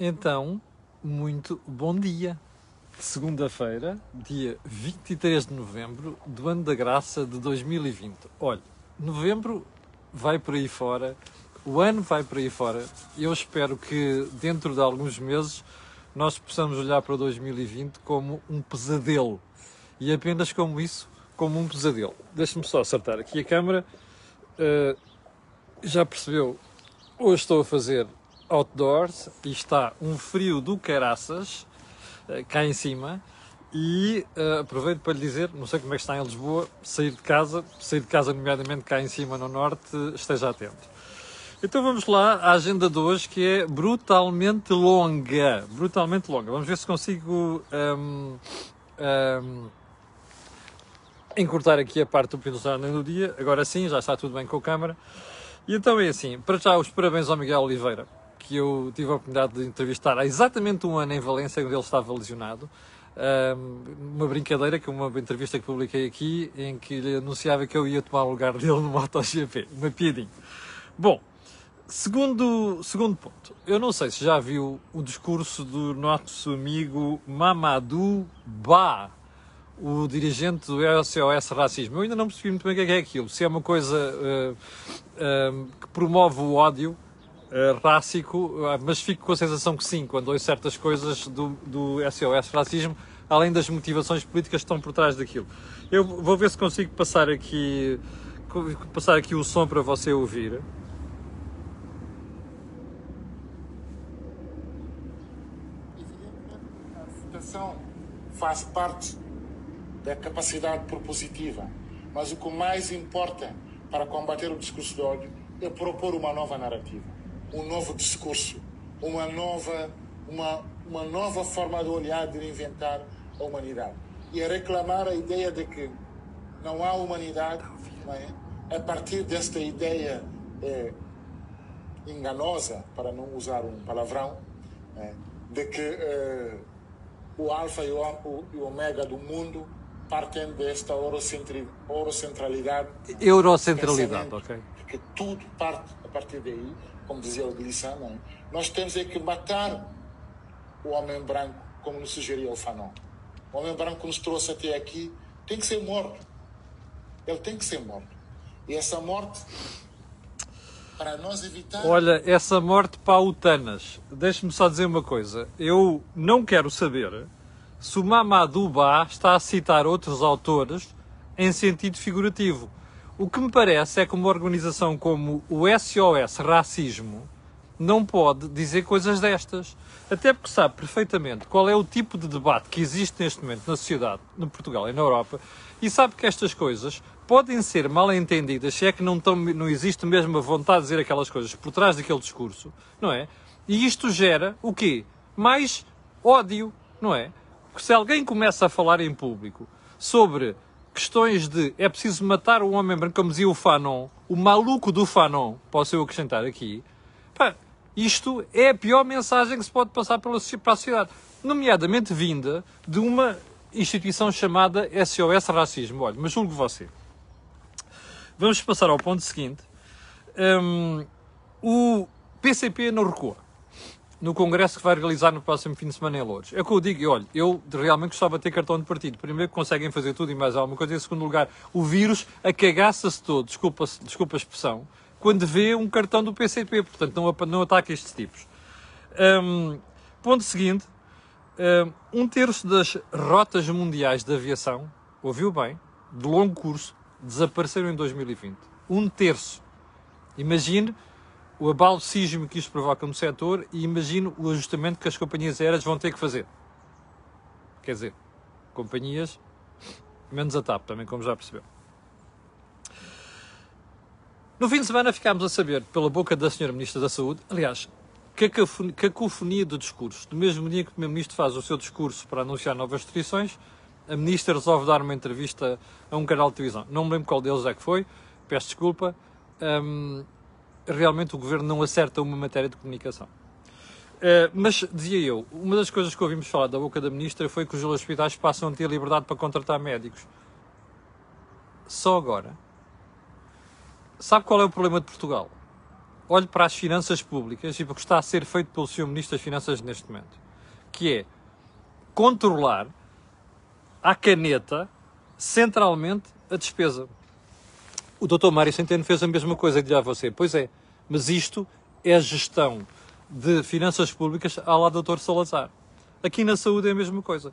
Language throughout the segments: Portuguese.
Então, muito bom dia. Segunda-feira, dia 23 de novembro do ano da graça de 2020. Olha, novembro vai por aí fora, o ano vai por aí fora. Eu espero que dentro de alguns meses nós possamos olhar para 2020 como um pesadelo. E apenas como isso, como um pesadelo. Deixa-me só acertar aqui a câmera. Uh, já percebeu? Hoje estou a fazer outdoors e está um frio do caraças uh, cá em cima. E uh, aproveito para lhe dizer, não sei como é que está em Lisboa, sair de casa, sair de casa nomeadamente cá em cima no norte, esteja atento. Então vamos lá à agenda de hoje que é brutalmente longa. Brutalmente longa. Vamos ver se consigo um, um, encurtar aqui a parte do Pinto do dia. Agora sim, já está tudo bem com a câmara. E então é assim, para já os parabéns ao Miguel Oliveira, que eu tive a oportunidade de entrevistar há exatamente um ano em Valência, quando ele estava lesionado. uma brincadeira, que uma entrevista que publiquei aqui, em que lhe anunciava que eu ia tomar o lugar dele no MotoGP. Uma piadinha. Bom, segundo, segundo ponto. Eu não sei se já viu o discurso do nosso amigo Mamadou Ba, o dirigente do SOS Racismo. Eu ainda não percebi muito bem o que é, é aquilo. Se é uma coisa uh, uh, que promove o ódio uh, rácico, mas fico com a sensação que sim, quando ouço certas coisas do, do SOS Racismo, além das motivações políticas que estão por trás daquilo. Eu vou ver se consigo passar aqui, passar aqui o som para você ouvir. Faz parte da capacidade propositiva. Mas o que mais importa para combater o discurso de ódio é propor uma nova narrativa, um novo discurso, uma nova, uma, uma nova forma de olhar, de reinventar a humanidade. E é reclamar a ideia de que não há humanidade não é? a partir desta ideia é, enganosa, para não usar um palavrão, é, de que é, o alfa e o, o, o omega do mundo partem desta eurocentralidade. Eurocentralidade, ok. Que tudo parte a partir daí, como dizia o Glissant, nós temos é que matar o homem branco, como nos sugeria o Fanon. O homem branco que nos trouxe até aqui tem que ser morto. Ele tem que ser morto. E essa morte, para nós evitar. Olha, essa morte pautanas. Deixe-me só dizer uma coisa. Eu não quero saber se o Mamadou está a citar outros autores em sentido figurativo. O que me parece é que uma organização como o SOS Racismo não pode dizer coisas destas. Até porque sabe perfeitamente qual é o tipo de debate que existe neste momento na sociedade, no Portugal e na Europa, e sabe que estas coisas podem ser mal entendidas, se é que não, tão, não existe mesmo a vontade de dizer aquelas coisas por trás daquele discurso, não é? E isto gera o quê? Mais ódio, não é? se alguém começa a falar em público sobre questões de é preciso matar o homem branco, como dizia o Fanon, o maluco do Fanon, posso eu acrescentar aqui, pá, isto é a pior mensagem que se pode passar para a sociedade, nomeadamente vinda de uma instituição chamada SOS Racismo. Olha, mas julgo você. Vamos passar ao ponto seguinte. Um, o PCP não recua no congresso que vai realizar no próximo fim de semana em Lourdes. É o que eu digo, e olha, eu realmente gostava de ter cartão de partido. Primeiro que conseguem fazer tudo e mais alguma coisa. Em segundo lugar, o vírus acagaça-se todo, desculpa, desculpa a expressão, quando vê um cartão do PCP. Portanto, não, não ataca estes tipos. Um, ponto seguinte, um terço das rotas mundiais de aviação, ouviu bem, de longo curso, desapareceram em 2020. Um terço. Imagine o abalo sísmico que isto provoca no setor e imagino o ajustamento que as companhias aéreas vão ter que fazer. Quer dizer, companhias, menos a TAP, também como já percebeu. No fim de semana ficámos a saber, pela boca da Sra. Ministra da Saúde, aliás, cacofonia do discurso. No mesmo dia que o Primeiro-Ministro faz o seu discurso para anunciar novas restrições, a Ministra resolve dar uma entrevista a um canal de televisão. Não me lembro qual deles é que foi, peço desculpa. Um, realmente o governo não acerta uma matéria de comunicação. Uh, mas, dizia eu, uma das coisas que ouvimos falar da boca da ministra foi que os hospitais passam a ter liberdade para contratar médicos. Só agora. Sabe qual é o problema de Portugal? olho para as finanças públicas e para o que está a ser feito pelo Sr. Ministro das Finanças neste momento, que é controlar à caneta, centralmente, a despesa. O Dr. Mário Centeno fez a mesma coisa, e dirá a você, pois é, mas isto é gestão de finanças públicas à lá do Dr. Salazar. Aqui na saúde é a mesma coisa.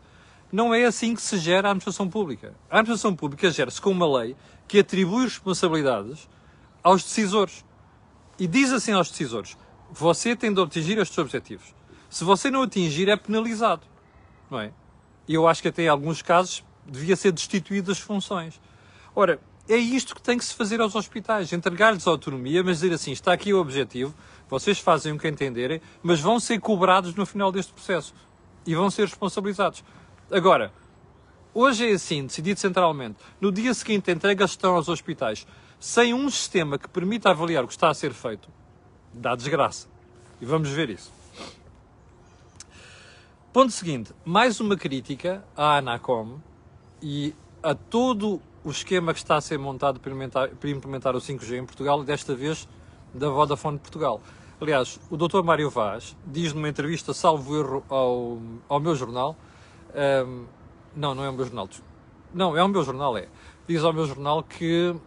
Não é assim que se gera a administração pública. A administração pública gera-se com uma lei que atribui responsabilidades aos decisores. E diz assim aos decisores: você tem de atingir estes objetivos. Se você não atingir, é penalizado. Não é? Eu acho que até em alguns casos devia ser destituído das funções. Ora, é isto que tem que se fazer aos hospitais: entregar-lhes autonomia, mas dizer assim: está aqui o objetivo, vocês fazem o que entenderem, mas vão ser cobrados no final deste processo e vão ser responsabilizados. Agora, hoje é assim, decidido centralmente. No dia seguinte, entrega a gestão aos hospitais sem um sistema que permita avaliar o que está a ser feito. Dá desgraça. E vamos ver isso. Ponto seguinte, mais uma crítica à Anacom e a todo o esquema que está a ser montado para implementar, para implementar o 5G em Portugal, desta vez da Vodafone Portugal. Aliás, o Dr. Mário Vaz diz numa entrevista, salvo erro, ao, ao meu jornal, um, não, não é o meu jornal, não, é o meu jornal, é. Diz ao meu jornal que uh,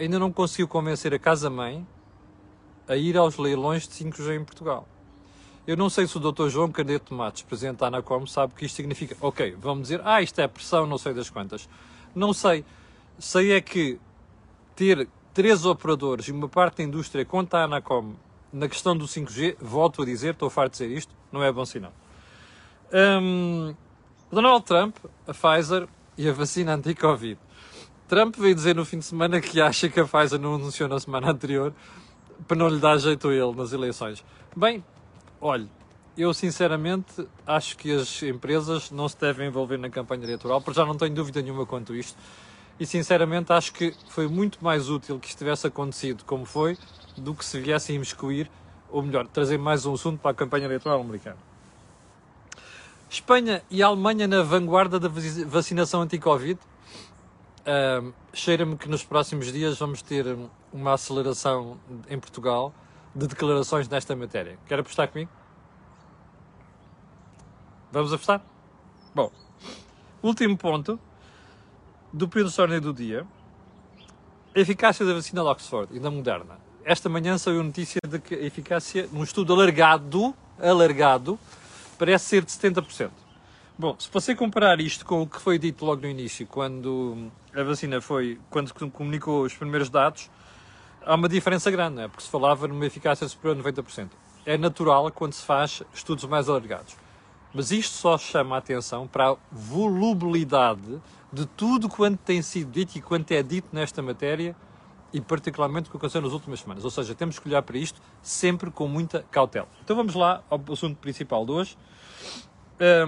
ainda não conseguiu convencer a casa-mãe a ir aos leilões de 5G em Portugal. Eu não sei se o Dr. João Caneto Matos, presidente da Anacom, sabe o que isto significa. Ok, vamos dizer, ah, isto é pressão, não sei das quantas. Não sei. Sei é que ter três operadores e uma parte da indústria contra a Anacom na questão do 5G, volto a dizer, estou farto de dizer isto, não é bom sinal. Um, Donald Trump, a Pfizer e a vacina anti-Covid. Trump veio dizer no fim de semana que acha que a Pfizer não anunciou na semana anterior para não lhe dar jeito a ele nas eleições. Bem, olhe, eu sinceramente acho que as empresas não se devem envolver na campanha eleitoral, porque já não tenho dúvida nenhuma quanto isto. E sinceramente acho que foi muito mais útil que isto tivesse acontecido como foi, do que se viessem imiscuir, ou melhor, trazer mais um assunto para a campanha eleitoral americana. Espanha e Alemanha na vanguarda da vacinação anti-Covid. Uh, Cheira-me que nos próximos dias vamos ter uma aceleração em Portugal de declarações nesta matéria. Quer apostar comigo? Vamos apostar? Bom, último ponto do período de do dia. A eficácia da vacina de Oxford e da Moderna esta manhã saiu notícia de que a eficácia, num estudo alargado, alargado, parece ser de 70%. Bom, se você comparar isto com o que foi dito logo no início, quando a vacina foi, quando comunicou os primeiros dados, há uma diferença grande, não é? porque se falava numa eficácia superior a 90%. É natural quando se faz estudos mais alargados. Mas isto só chama a atenção para a volubilidade de tudo quanto tem sido dito e quanto é dito nesta matéria e particularmente o que aconteceu nas últimas semanas. Ou seja, temos que olhar para isto sempre com muita cautela. Então vamos lá ao assunto principal de hoje.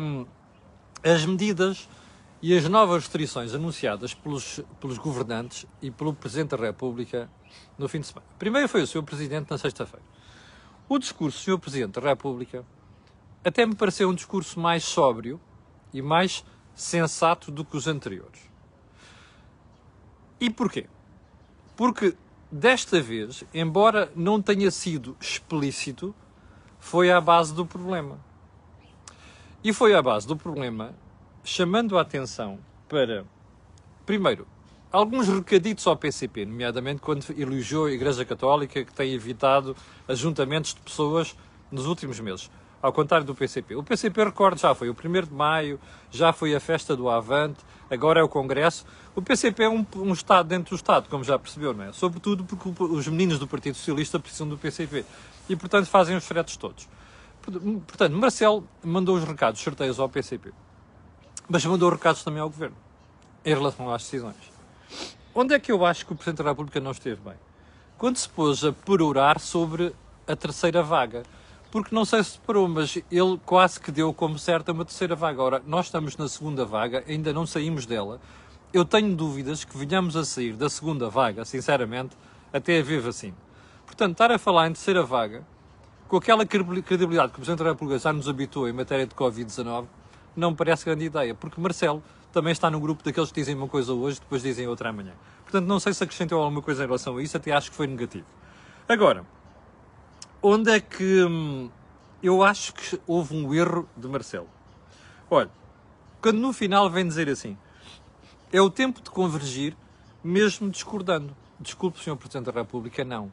Um, as medidas e as novas restrições anunciadas pelos, pelos governantes e pelo Presidente da República no fim de semana. Primeiro foi o Sr. Presidente na sexta-feira. O discurso do Sr. Presidente da República até me pareceu um discurso mais sóbrio e mais sensato do que os anteriores. E porquê? Porque desta vez, embora não tenha sido explícito, foi à base do problema. E foi à base do problema, chamando a atenção para, primeiro, alguns recaditos ao PCP, nomeadamente quando elogiou a Igreja Católica, que tem evitado ajuntamentos de pessoas nos últimos meses. Ao contrário do PCP. O PCP, recordo, já foi o 1 de maio, já foi a festa do Avante, agora é o Congresso. O PCP é um, um Estado dentro do Estado, como já percebeu, não é? Sobretudo porque os meninos do Partido Socialista precisam do PCP. E, portanto, fazem os fretes todos. Portanto, Marcelo mandou os recados certeiros ao PCP. Mas mandou recados também ao Governo, em relação às decisões. Onde é que eu acho que o Presidente da República não esteve bem? Quando se pôs a perorar sobre a terceira vaga porque não sei se parou, mas ele quase que deu como certa uma terceira vaga. Ora, nós estamos na segunda vaga, ainda não saímos dela. Eu tenho dúvidas que venhamos a sair da segunda vaga, sinceramente, até haver vacina. Portanto, estar a falar em terceira vaga, com aquela credibilidade que o Presidente da República já nos habituou em matéria de Covid-19, não me parece grande ideia, porque Marcelo também está no grupo daqueles que dizem uma coisa hoje, depois dizem outra amanhã. Portanto, não sei se acrescentou alguma coisa em relação a isso, até acho que foi negativo. Agora, onde é que hum, eu acho que houve um erro de Marcelo? Olha, quando no final vem dizer assim, é o tempo de convergir, mesmo discordando. Desculpe, Sr. Presidente da República, não.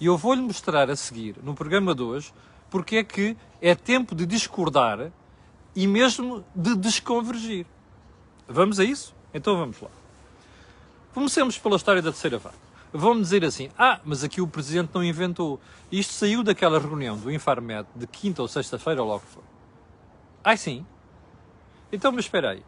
E eu vou-lhe mostrar a seguir, no programa de hoje, porque é que é tempo de discordar e mesmo de desconvergir. Vamos a isso? Então vamos lá. Comecemos pela história da terceira vaga. Vão-me dizer assim: ah, mas aqui o Presidente não inventou. Isto saiu daquela reunião do Infarmed de quinta ou sexta-feira, ou logo foi. Ai sim? Então, mas espera aí.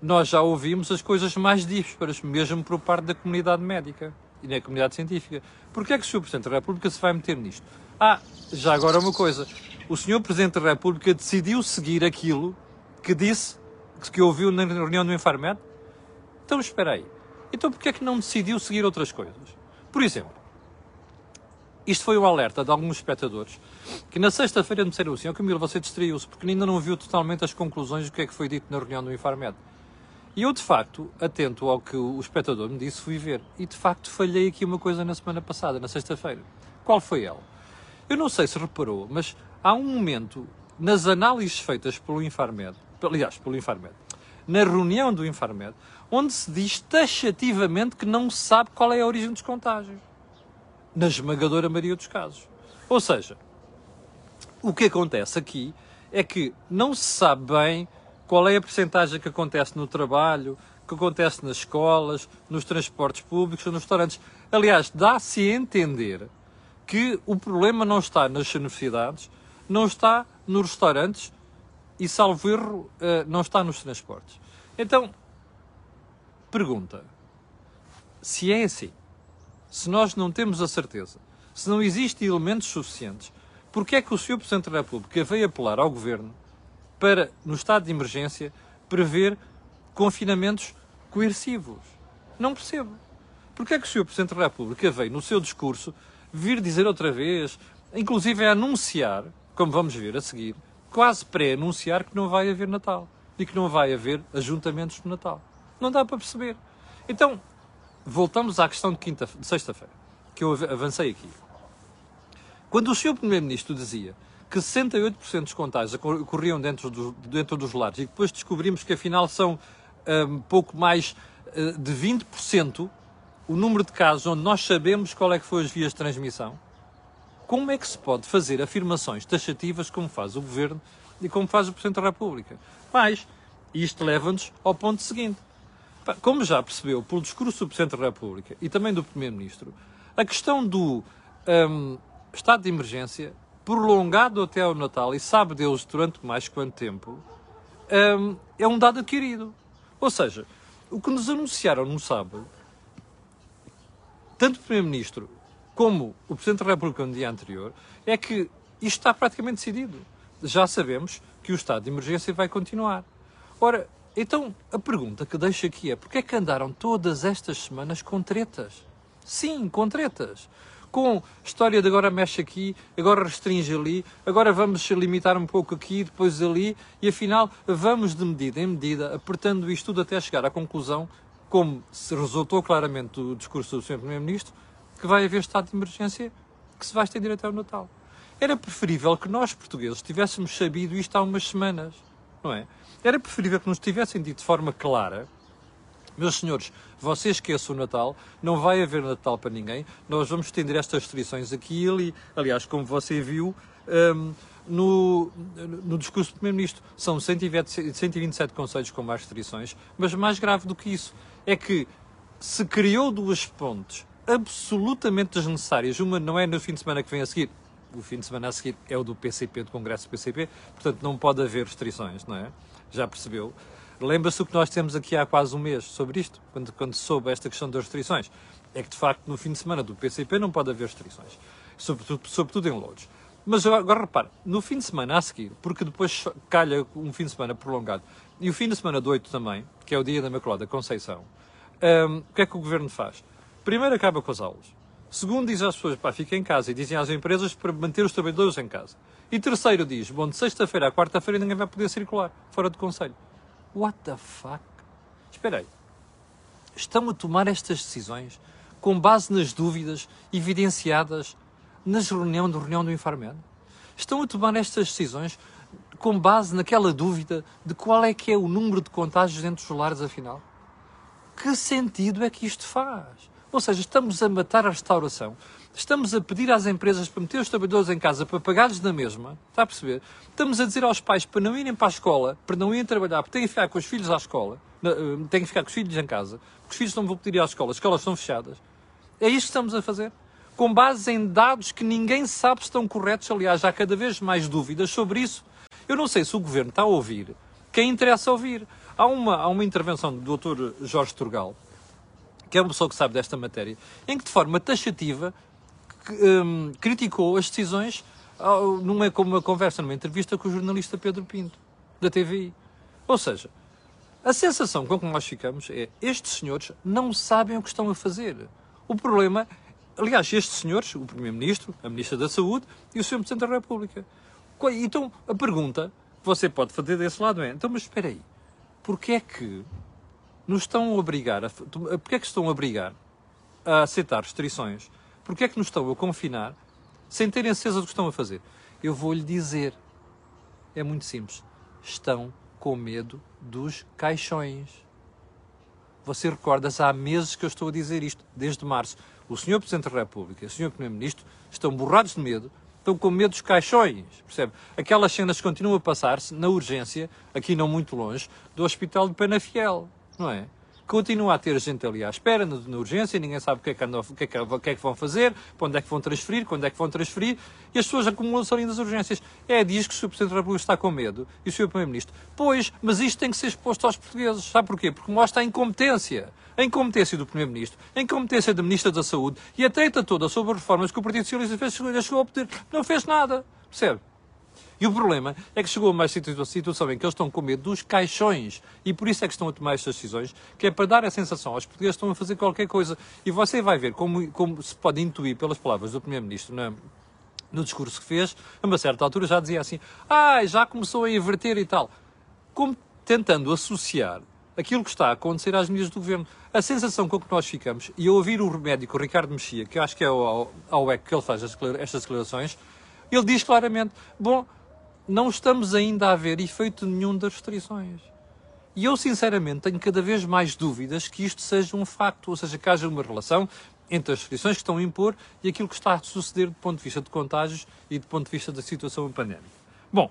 Nós já ouvimos as coisas mais dísparas, mesmo por parte da comunidade médica e na comunidade científica. Porquê é que o Sr. Presidente da República se vai meter nisto? Ah, já agora uma coisa. O Sr. Presidente da República decidiu seguir aquilo que disse, que ouviu na reunião do Infarmed? Então espera aí. Então porquê é que não decidiu seguir outras coisas? Por exemplo, isto foi um alerta de alguns espectadores que na sexta-feira me disseram assim, oh Camilo, você distraiu-se porque ainda não viu totalmente as conclusões do que é que foi dito na reunião do Infarmed. E eu, de facto, atento ao que o espectador me disse, fui ver. E, de facto, falhei aqui uma coisa na semana passada, na sexta-feira. Qual foi ela? Eu não sei se reparou, mas há um momento nas análises feitas pelo Infarmed, aliás, pelo Infarmed, na reunião do Infarmed, onde se diz taxativamente que não se sabe qual é a origem dos contágios. Na esmagadora maioria dos casos. Ou seja, o que acontece aqui é que não se sabe bem qual é a percentagem que acontece no trabalho, que acontece nas escolas, nos transportes públicos, nos restaurantes. Aliás, dá-se a entender que o problema não está nas universidades, não está nos restaurantes e, salvo erro, eh, não está nos transportes. Então, pergunta: se é assim, se nós não temos a certeza, se não existem elementos suficientes, porque é que o Sr. Presidente da República veio apelar ao Governo para, no estado de emergência, prever confinamentos coercivos. Não percebo. Porque é que o Sr. Presidente da República veio, no seu discurso, vir dizer outra vez, inclusive anunciar, como vamos ver a seguir, quase pré-anunciar que não vai haver Natal e que não vai haver ajuntamentos de Natal. Não dá para perceber. Então, voltamos à questão de, quinta, de sexta-feira, que eu avancei aqui. Quando o Sr. Primeiro-Ministro dizia que 68% dos contágios ocorriam dentro, do, dentro dos lares e depois descobrimos que afinal são um pouco mais uh, de 20% o número de casos onde nós sabemos qual é que foi as vias de transmissão, como é que se pode fazer afirmações taxativas como faz o Governo e como faz o Presidente da República? Mas isto leva-nos ao ponto seguinte. Como já percebeu pelo discurso do Presidente da República e também do Primeiro-Ministro, a questão do um, estado de emergência prolongado até ao Natal, e sabe Deus durante mais quanto tempo, um, é um dado adquirido. Ou seja, o que nos anunciaram no sábado, tanto o Primeiro-Ministro como o Presidente da República no dia anterior, é que isto está praticamente decidido. Já sabemos que o estado de emergência vai continuar. Ora, então a pergunta que deixo aqui é: porquê é que andaram todas estas semanas com tretas? Sim, com tretas com história de agora mexe aqui, agora restringe ali, agora vamos limitar um pouco aqui, depois ali, e afinal vamos de medida em medida, apertando isto tudo até chegar à conclusão, como se resultou claramente do discurso do Sr. Primeiro-Ministro, que vai haver estado de emergência que se vai estender até o Natal. Era preferível que nós, portugueses, tivéssemos sabido isto há umas semanas, não é? Era preferível que nos tivessem dito de forma clara meus senhores, você esqueça o Natal, não vai haver Natal para ninguém, nós vamos estender estas restrições aqui e ali. Aliás, como você viu um, no, no discurso do Primeiro-Ministro, são 127 conselhos com mais restrições, mas mais grave do que isso é que se criou duas pontes absolutamente desnecessárias. Uma não é no fim de semana que vem a seguir, o fim de semana a seguir é o do PCP, do Congresso do PCP, portanto não pode haver restrições, não é? Já percebeu? Lembra-se o que nós temos aqui há quase um mês sobre isto, quando, quando soube esta questão das restrições. É que, de facto, no fim de semana do PCP não pode haver restrições, sobretudo, sobretudo em loads. Mas agora repare, no fim de semana a seguir, porque depois calha um fim de semana prolongado, e o fim de semana do 8 também, que é o dia da Imaculada Conceição, um, o que é que o Governo faz? Primeiro acaba com as aulas. Segundo, diz às pessoas, pá, fiquem em casa. E dizem às empresas para manter os trabalhadores em casa. E terceiro, diz, bom, de sexta-feira à quarta-feira ninguém vai poder circular, fora do Conselho. What the fuck? Espera aí. Estão a tomar estas decisões com base nas dúvidas evidenciadas nas reunião de reunião do Infarmed? Estão a tomar estas decisões com base naquela dúvida de qual é que é o número de contágios dentro dos lares, afinal? Que sentido é que isto faz? Ou seja, estamos a matar a restauração, estamos a pedir às empresas para meter os trabalhadores em casa para pagar-lhes na mesma, está a perceber? Estamos a dizer aos pais para não irem para a escola, para não irem trabalhar, porque têm que ficar com os filhos à escola, eh, têm que ficar com os filhos em casa, porque os filhos não vão poder ir à escola, as escolas estão fechadas. É isto que estamos a fazer? Com base em dados que ninguém sabe se estão corretos, aliás, há cada vez mais dúvidas sobre isso. Eu não sei se o governo está a ouvir quem interessa ouvir. Há uma, há uma intervenção do Dr. Jorge Turgal, que é uma pessoa que sabe desta matéria, em que de forma taxativa um, criticou as decisões numa como uma conversa, numa entrevista com o jornalista Pedro Pinto, da TVI. Ou seja, a sensação com que nós ficamos é estes senhores não sabem o que estão a fazer. O problema, aliás, estes senhores, o Primeiro-Ministro, a Ministra da Saúde e o Sr. Presidente da República. Então, a pergunta que você pode fazer desse lado é, então, mas espera aí, porquê é que nos estão a obrigar, a, porquê é que estão a obrigar a aceitar restrições? Porquê é que nos estão a confinar sem terem certeza do que estão a fazer? Eu vou-lhe dizer, é muito simples, estão com medo dos caixões. Você recorda-se há meses que eu estou a dizer isto, desde março. O Sr. Presidente da República e o Sr. Primeiro-Ministro estão borrados de medo estão com medo dos caixões, percebe? Aquelas cenas continuam a passar-se na urgência, aqui não muito longe, do Hospital de Penafiel, não é? Continua a ter gente ali à espera, na, urgência, ninguém sabe o que, é que o, que é que, o que é que vão fazer, para onde é que vão transferir, quando é que vão transferir, e as pessoas acumulam-se ali nas urgências. É disso que o Sr. Presidente da República está com medo, e o Sr. Primeiro-Ministro. Pois, mas isto tem que ser exposto aos portugueses. Sabe porquê? Porque mostra a incompetência. A incompetência do Primeiro-Ministro, a incompetência da Ministra da Saúde e a treta toda sobre as reformas que o Partido Socialista fez, chegou a poder. Não fez nada. Percebe? E o problema é que chegou a uma situação em que eles estão com medo dos caixões e por isso é que estão a tomar estas decisões, que é para dar a sensação aos portugueses que estão a fazer qualquer coisa. E você vai ver como, como se pode intuir pelas palavras do Primeiro-Ministro na, no discurso que fez, a uma certa altura já dizia assim: ah, já começou a inverter e tal. Como tentando associar aquilo que está a acontecer às medidas do governo. A sensação com que nós ficamos, e eu ouvir o médico Ricardo Mexia, que eu acho que é ao, ao EC que ele faz estas declarações, ele diz claramente: bom, não estamos ainda a ver efeito nenhum das restrições. E eu, sinceramente, tenho cada vez mais dúvidas que isto seja um facto, ou seja, que haja uma relação entre as restrições que estão a impor e aquilo que está a suceder do ponto de vista de contágios e do ponto de vista da situação pandémica. Bom,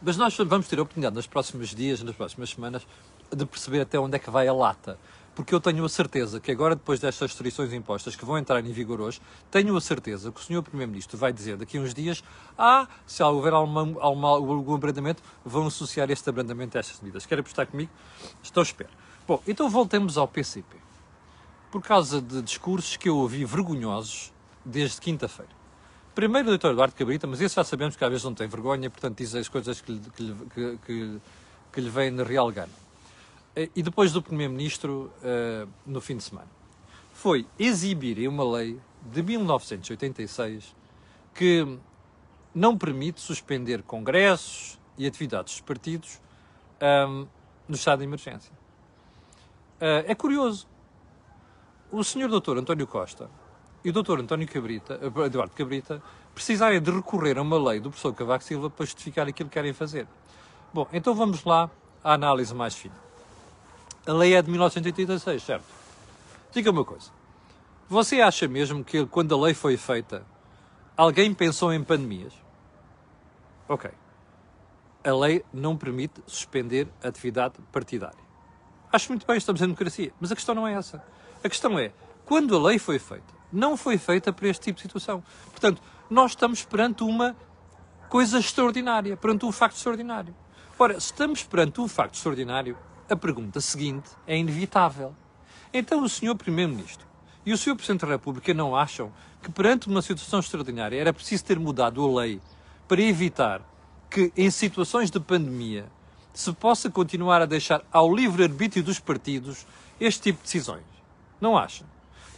mas nós vamos ter a oportunidade nos próximos dias, nas próximas semanas, de perceber até onde é que vai a lata porque eu tenho a certeza que agora, depois destas restrições impostas que vão entrar em vigor hoje, tenho a certeza que o Sr. Primeiro-Ministro vai dizer daqui a uns dias, ah, se houver algum, algum, algum abrandamento, vão associar este abrandamento a estas medidas. Querem apostar comigo? Estou à espera. Bom, então voltemos ao PCP. Por causa de discursos que eu ouvi vergonhosos desde quinta-feira. Primeiro o doutor Eduardo Cabrita, mas esse já sabemos que às vezes não tem vergonha, portanto diz as coisas que lhe, que, que, que, que lhe vêm na real gana. Eh, e depois do Primeiro-Ministro uh, no fim de semana. Foi exibir uma lei de 1986 que não permite suspender congressos e atividades dos partidos um, ehm, no estado de emergência. Uh, é curioso. O senhor doutor António Costa e o doutor António Cabrita, Eduardo Cabrita precisarem de recorrer a uma lei do professor Cavaco Silva para justificar aquilo que querem fazer. Bom, então vamos lá à análise mais fina. A lei é de 1986, certo? Diga uma coisa. Você acha mesmo que quando a lei foi feita, alguém pensou em pandemias? Ok. A lei não permite suspender atividade partidária. Acho muito bem, estamos em democracia. Mas a questão não é essa. A questão é, quando a lei foi feita, não foi feita para este tipo de situação. Portanto, nós estamos perante uma coisa extraordinária, perante um facto extraordinário. Ora, se estamos perante um facto extraordinário, a pergunta seguinte é inevitável. Então o Sr. Primeiro-Ministro e o Sr. Presidente da República não acham que perante uma situação extraordinária era preciso ter mudado a lei para evitar que em situações de pandemia se possa continuar a deixar ao livre-arbítrio dos partidos este tipo de decisões? Não acham?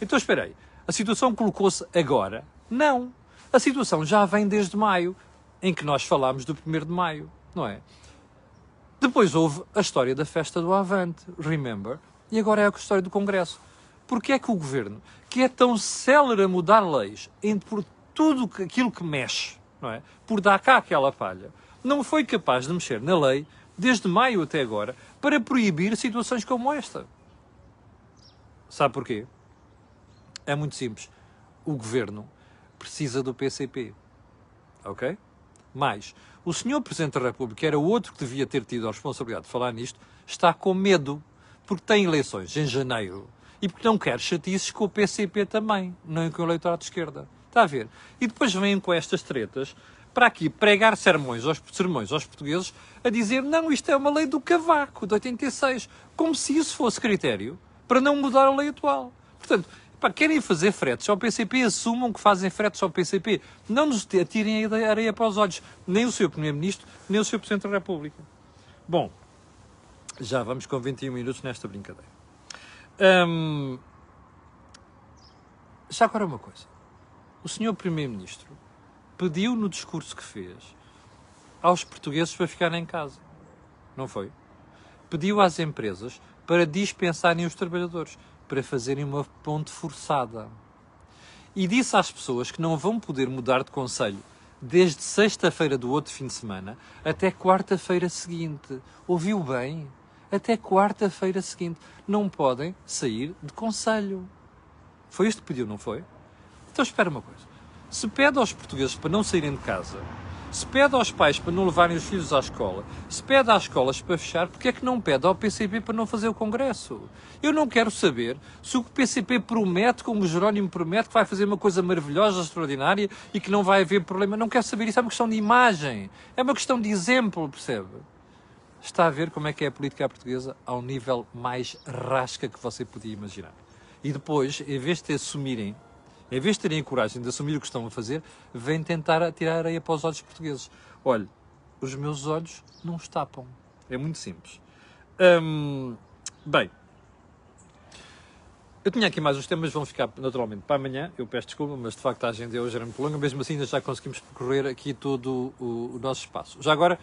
Então espera aí. A situação colocou-se agora? Não. A situação já vem desde maio, em que nós falámos do 1 de maio, não é? Depois houve a história da festa do Avante, remember? E agora é a história do Congresso. Porque é que o governo, que é tão célere a mudar leis em, por tudo aquilo que mexe, não é? Por dar cá aquela falha, não foi capaz de mexer na lei, desde maio até agora, para proibir situações como esta. Sabe porquê? É muito simples. O governo precisa do PCP. Ok? Mais, o senhor Presidente da República era outro que devia ter tido a responsabilidade de falar nisto, está com medo, porque tem eleições em janeiro e porque não quer chatices com o PCP também, nem com o eleitorado de esquerda. Está a ver? E depois vêm com estas tretas para aqui pregar sermões aos, sermões aos portugueses a dizer não, isto é uma lei do cavaco, de 86, como se isso fosse critério para não mudar a lei atual. Portanto, pá, querem fazer fretes ao PCP, assumam que fazem fretes ao PCP. Não nos atirem a areia para os olhos, nem o seu Primeiro-Ministro, nem o seu Presidente da República. Bom, já vamos com 21 minutos nesta brincadeira. Hum, já agora uma coisa. O senhor Primeiro-Ministro pediu no discurso que fez aos portugueses para ficarem em casa. Não foi? Pediu às empresas para dispensarem os trabalhadores, para fazerem uma ponte forçada. E disse às pessoas que não vão poder mudar de conselho desde sexta-feira do outro fim de semana até quarta-feira seguinte. Ouviu bem? Até quarta-feira seguinte. Não podem sair de conselho. Foi isto que pediu, não foi? Então espera uma coisa. Se pede aos portugueses para não saírem de casa, se pede aos pais para não levarem os filhos à escola, se pede às escolas para fechar, porque é que não pede ao PCP para não fazer o Congresso? Eu não quero saber se o PCP promete, como o Jerónimo promete, que vai fazer uma coisa maravilhosa, extraordinária e que não vai haver problema. Não quero saber isso. É uma questão de imagem. É uma questão de exemplo, percebe? Está a ver como é que é a política portuguesa ao nível mais rasca que você podia imaginar. E depois, em vez de assumirem em vez de terem a coragem de assumir o que estão a fazer, vêm tentar tirar areia para os olhos portugueses. Olhe, os meus olhos não estapam. É muito simples. Hum, bem, eu tinha aqui mais os temas, vão ficar naturalmente para amanhã. Eu peço desculpa, mas de facto a agenda hoje era muito longa. Mesmo assim, ainda já conseguimos percorrer aqui todo o, o nosso espaço. Já agora,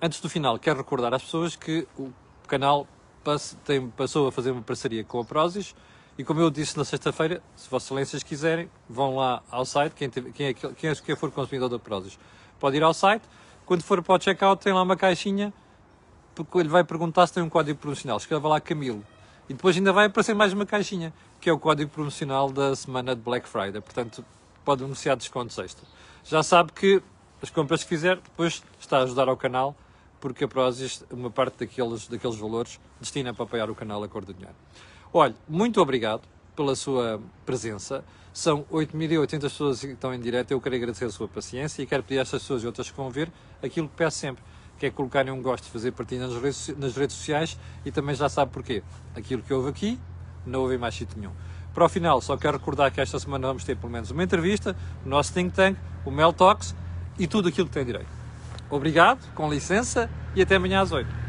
antes do final, quero recordar às pessoas que o canal tem, passou a fazer uma parceria com a Prozis e como eu disse na sexta-feira, se Vossas Excelências quiserem, vão lá ao site, quem, teve, quem, é, quem, é, for consumidor da Prozis, pode ir ao site, quando for para o checkout tem lá uma caixinha, porque ele vai perguntar se tem um código promocional, escreva lá Camilo. E depois ainda vai aparecer mais uma caixinha, que é o código promocional da semana de Black Friday, portanto pode anunciar descontos extra. Já sabe que as compras que fizer, depois está a ajudar ao canal, porque a Prozis, uma parte daqueles, daqueles valores, destina para apoiar o canal a cor do dinheiro. Olha, muito obrigado pela sua presença. São 8.080 pessoas que estão em direto. Eu quero agradecer a sua paciência e quero pedir a estas pessoas e outras que vão ver aquilo que peço sempre, que é colocarem um gosto, fazer partilha nas redes, nas redes sociais e também já sabe porquê. Aquilo que houve aqui, não houve mais sítio nenhum. Para o final, só quero recordar que esta semana vamos ter pelo menos uma entrevista, o nosso think tank, o Mel Talks e tudo aquilo que tem direito. Obrigado, com licença e até amanhã às 8.